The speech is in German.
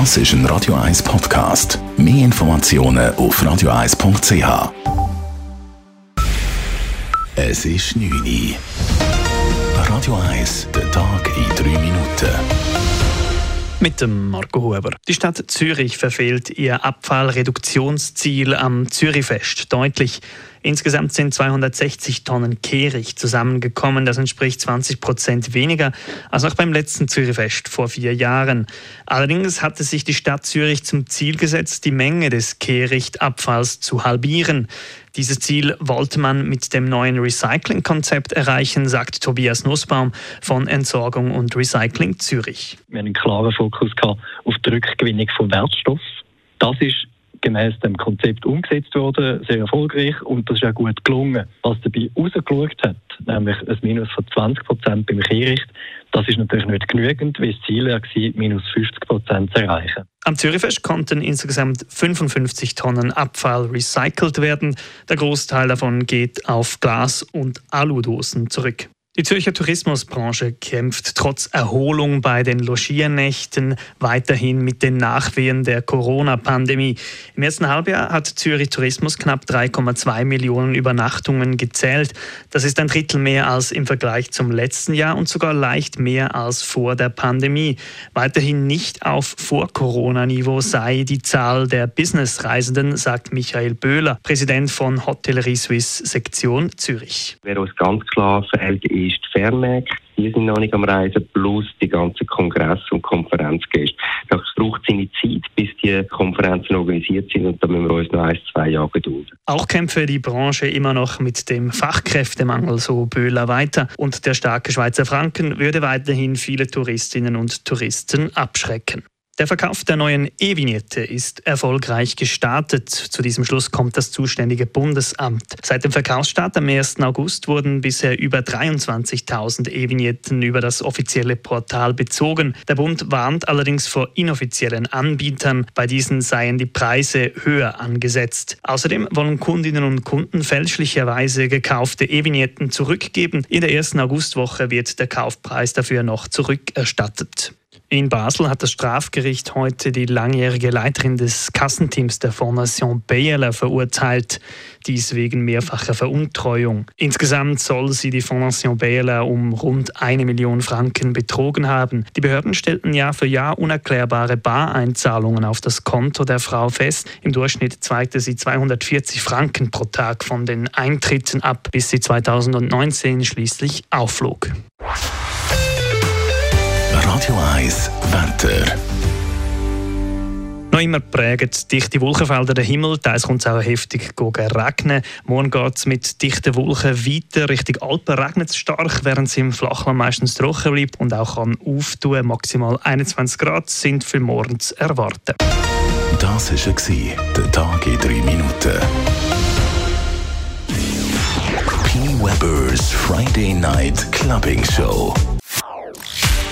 Das ist ein Radio 1 Podcast. Mehr Informationen auf radio1.ch. Es ist 9 Uhr. Radio 1, der Tag in 3 Minuten. Mit dem Marco Huber. Die Stadt Zürich verfehlt ihr Abfallreduktionsziel am Zürichfest deutlich. Insgesamt sind 260 Tonnen Kehricht zusammengekommen. Das entspricht 20 Prozent weniger als noch beim letzten Zürichfest vor vier Jahren. Allerdings hatte sich die Stadt Zürich zum Ziel gesetzt, die Menge des Kehrichtabfalls zu halbieren. Dieses Ziel wollte man mit dem neuen Recycling-Konzept erreichen, sagt Tobias Nussbaum von Entsorgung und Recycling Zürich. Wir haben einen klaren Fokus auf die Rückgewinnung von Wertstoff. Das ist gemäß dem Konzept umgesetzt worden, sehr erfolgreich und das ist auch gut gelungen. Was dabei rausgeschaut hat, nämlich ein Minus von 20 Prozent beim Kehricht, das ist natürlich nicht genügend, weil das Ziel war, minus 50 Prozent zu erreichen. Am Zürichfest konnten insgesamt 55 Tonnen Abfall recycelt werden. Der Großteil davon geht auf Glas- und Aludosen zurück. Die Zürcher Tourismusbranche kämpft trotz Erholung bei den Logiernächten weiterhin mit den Nachwehen der Corona-Pandemie. Im ersten Halbjahr hat Zürich Tourismus knapp 3,2 Millionen Übernachtungen gezählt. Das ist ein Drittel mehr als im Vergleich zum letzten Jahr und sogar leicht mehr als vor der Pandemie. Weiterhin nicht auf Vor-Corona-Niveau sei die Zahl der Businessreisenden, sagt Michael Böhler, Präsident von Hotellerie Suisse Sektion Zürich. Wer uns ganz klar verhält, ist die Fairmac. Die sind noch nicht am Reisen, plus die ganzen Kongress- und Konferenzgäste. Das braucht seine Zeit, bis die Konferenzen organisiert sind und da müssen wir uns noch ein, zwei Jahre gedulden. Auch kämpfe die Branche immer noch mit dem Fachkräftemangel, so Böhler weiter. Und der starke Schweizer Franken würde weiterhin viele Touristinnen und Touristen abschrecken. Der Verkauf der neuen E-Vignette ist erfolgreich gestartet. Zu diesem Schluss kommt das zuständige Bundesamt. Seit dem Verkaufsstart am 1. August wurden bisher über 23.000 E-Vignetten über das offizielle Portal bezogen. Der Bund warnt allerdings vor inoffiziellen Anbietern. Bei diesen seien die Preise höher angesetzt. Außerdem wollen Kundinnen und Kunden fälschlicherweise gekaufte E-Vignetten zurückgeben. In der ersten Augustwoche wird der Kaufpreis dafür noch zurückerstattet. In Basel hat das Strafgericht heute die langjährige Leiterin des Kassenteams der Fondation Bayerler verurteilt, dies wegen mehrfacher Veruntreuung. Insgesamt soll sie die Fondation Bayerler um rund eine Million Franken betrogen haben. Die Behörden stellten Jahr für Jahr unerklärbare Bareinzahlungen auf das Konto der Frau fest. Im Durchschnitt zweigte sie 240 Franken pro Tag von den Eintritten ab, bis sie 2019 schließlich aufflog. Radio 1 Wetter. Noch immer prägen dichte Wolkenfelder den Himmel. Teils kommt es auch heftig regnen. Morgen geht es mit dichten Wolken weiter. Richtung Alpen regnet es stark, während es im Flachland meistens trocken bleibt und auch kann auftun. Maximal 21 Grad sind für morgen zu erwarten. Das war der Tag in 3 Minuten. P. Weber's Friday Night Clubbing Show.